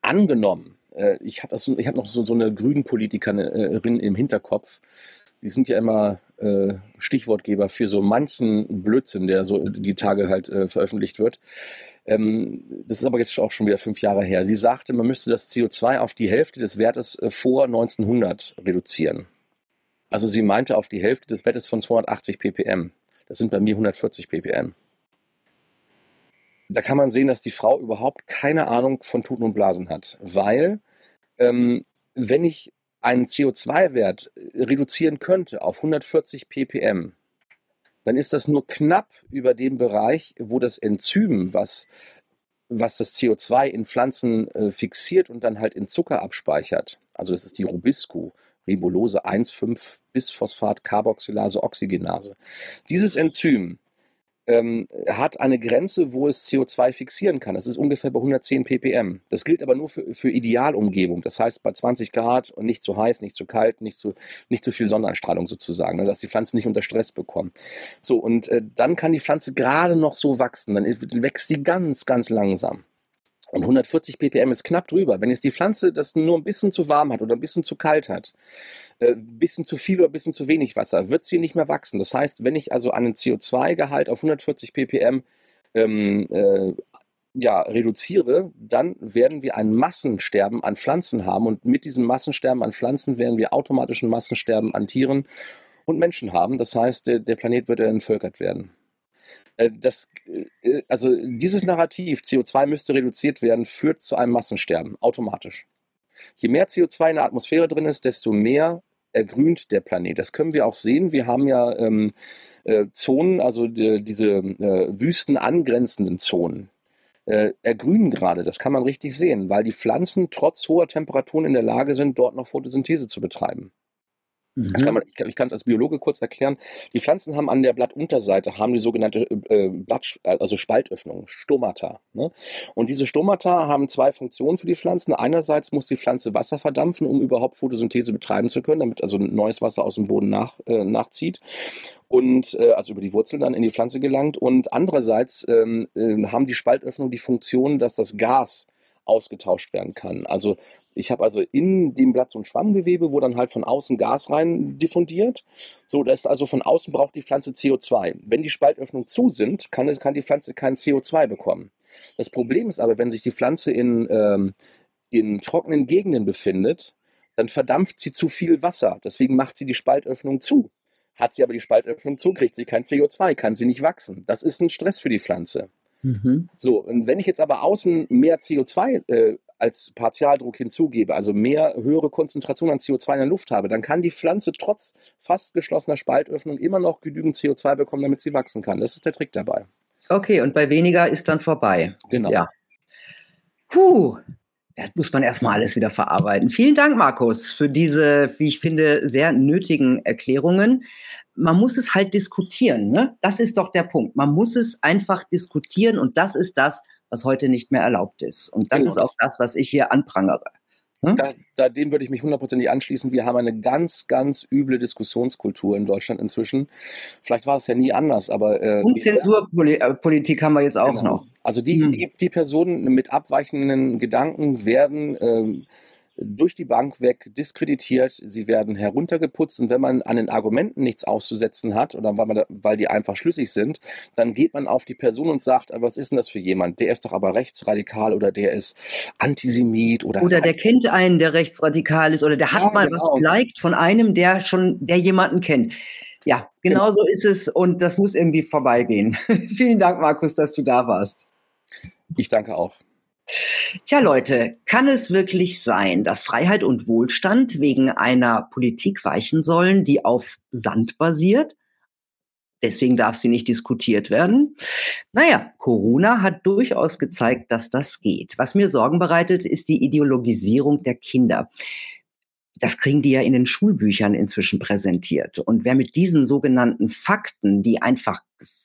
Angenommen, äh, ich habe hab noch so, so eine Grünen-Politikerin im Hinterkopf, die sind ja immer äh, Stichwortgeber für so manchen Blödsinn, der so die Tage halt äh, veröffentlicht wird. Ähm, das ist aber jetzt auch schon wieder fünf Jahre her. Sie sagte, man müsste das CO2 auf die Hälfte des Wertes äh, vor 1900 reduzieren. Also sie meinte auf die Hälfte des Wertes von 280 ppm. Das sind bei mir 140 ppm. Da kann man sehen, dass die Frau überhaupt keine Ahnung von Tuten und Blasen hat, weil ähm, wenn ich einen CO2-Wert reduzieren könnte auf 140 ppm, dann ist das nur knapp über dem Bereich, wo das Enzym, was, was das CO2 in Pflanzen äh, fixiert und dann halt in Zucker abspeichert, also das ist die Rubisco, Ribulose 1,5 bis Phosphat Carboxylase Oxygenase. Dieses Enzym ähm, hat eine Grenze, wo es CO2 fixieren kann. Das ist ungefähr bei 110 ppm. Das gilt aber nur für, für Idealumgebung. Das heißt bei 20 Grad und nicht zu heiß, nicht zu kalt, nicht zu, nicht zu viel Sonneneinstrahlung sozusagen, ne, dass die Pflanzen nicht unter Stress bekommen. So, und äh, dann kann die Pflanze gerade noch so wachsen. Dann wächst sie ganz, ganz langsam. Und 140 ppm ist knapp drüber. Wenn jetzt die Pflanze das nur ein bisschen zu warm hat oder ein bisschen zu kalt hat, äh, bisschen zu viel oder ein bisschen zu wenig Wasser, wird sie nicht mehr wachsen. Das heißt, wenn ich also einen CO2-Gehalt auf 140 ppm ähm, äh, ja, reduziere, dann werden wir ein Massensterben an Pflanzen haben. Und mit diesem Massensterben an Pflanzen werden wir automatisch ein Massensterben an Tieren und Menschen haben. Das heißt, der, der Planet wird entvölkert werden. Äh, das, äh, also dieses Narrativ, CO2 müsste reduziert werden, führt zu einem Massensterben, automatisch. Je mehr CO2 in der Atmosphäre drin ist, desto mehr ergrünt der Planet. Das können wir auch sehen. Wir haben ja ähm, äh, Zonen, also die, diese äh, Wüsten angrenzenden Zonen, äh, ergrünen gerade. Das kann man richtig sehen, weil die Pflanzen trotz hoher Temperaturen in der Lage sind, dort noch Photosynthese zu betreiben. Mhm. Kann man, ich kann es als Biologe kurz erklären. Die Pflanzen haben an der Blattunterseite haben die sogenannte äh, Blatt, also Spaltöffnung, Stomata. Ne? Und diese Stomata haben zwei Funktionen für die Pflanzen. Einerseits muss die Pflanze Wasser verdampfen, um überhaupt Photosynthese betreiben zu können, damit also neues Wasser aus dem Boden nach, äh, nachzieht und äh, also über die Wurzeln dann in die Pflanze gelangt. Und andererseits ähm, äh, haben die Spaltöffnung die Funktion, dass das Gas ausgetauscht werden kann. Also ich habe also in dem Blatt so ein Schwammgewebe, wo dann halt von außen Gas rein diffundiert. So, das ist also von außen braucht die Pflanze CO2. Wenn die Spaltöffnungen zu sind, kann, kann die Pflanze kein CO2 bekommen. Das Problem ist aber, wenn sich die Pflanze in, ähm, in trockenen Gegenden befindet, dann verdampft sie zu viel Wasser. Deswegen macht sie die Spaltöffnung zu. Hat sie aber die Spaltöffnung zu, kriegt sie kein CO2, kann sie nicht wachsen. Das ist ein Stress für die Pflanze. Mhm. So, und wenn ich jetzt aber außen mehr CO2 äh, als Partialdruck hinzugebe, also mehr höhere Konzentration an CO2 in der Luft habe, dann kann die Pflanze trotz fast geschlossener Spaltöffnung immer noch genügend CO2 bekommen, damit sie wachsen kann. Das ist der Trick dabei. Okay, und bei weniger ist dann vorbei. Genau. Ja. Puh, das muss man erstmal alles wieder verarbeiten. Vielen Dank, Markus, für diese, wie ich finde, sehr nötigen Erklärungen. Man muss es halt diskutieren. Ne? Das ist doch der Punkt. Man muss es einfach diskutieren und das ist das, was heute nicht mehr erlaubt ist. Und das genau. ist auch das, was ich hier anprangere. Hm? Da, da, dem würde ich mich hundertprozentig anschließen. Wir haben eine ganz, ganz üble Diskussionskultur in Deutschland inzwischen. Vielleicht war es ja nie anders, aber. Äh, Und Zensurpolitik haben wir jetzt auch genau. noch. Also die, hm. die, die, Personen mit abweichenden Gedanken werden. Ähm, durch die Bank weg diskreditiert, sie werden heruntergeputzt und wenn man an den Argumenten nichts auszusetzen hat oder weil, man, weil die einfach schlüssig sind, dann geht man auf die Person und sagt, was ist denn das für jemand? Der ist doch aber rechtsradikal oder der ist Antisemit oder oder der kennt einen, der rechtsradikal ist oder der hat ja, mal genau. was geliked von einem, der schon der jemanden kennt. Ja, genau, genau so ist es und das muss irgendwie vorbeigehen. Vielen Dank, Markus, dass du da warst. Ich danke auch. Tja, Leute, kann es wirklich sein, dass Freiheit und Wohlstand wegen einer Politik weichen sollen, die auf Sand basiert? Deswegen darf sie nicht diskutiert werden. Naja, Corona hat durchaus gezeigt, dass das geht. Was mir Sorgen bereitet, ist die Ideologisierung der Kinder das kriegen die ja in den Schulbüchern inzwischen präsentiert. Und wer mit diesen sogenannten Fakten, die einfach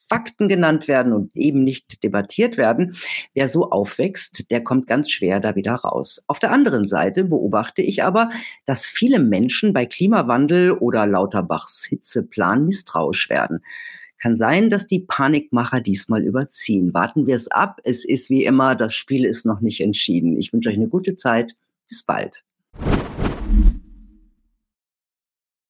Fakten genannt werden und eben nicht debattiert werden, wer so aufwächst, der kommt ganz schwer da wieder raus. Auf der anderen Seite beobachte ich aber, dass viele Menschen bei Klimawandel oder Lauterbachs Hitzeplan misstrauisch werden. Kann sein, dass die Panikmacher diesmal überziehen. Warten wir es ab. Es ist wie immer, das Spiel ist noch nicht entschieden. Ich wünsche euch eine gute Zeit. Bis bald.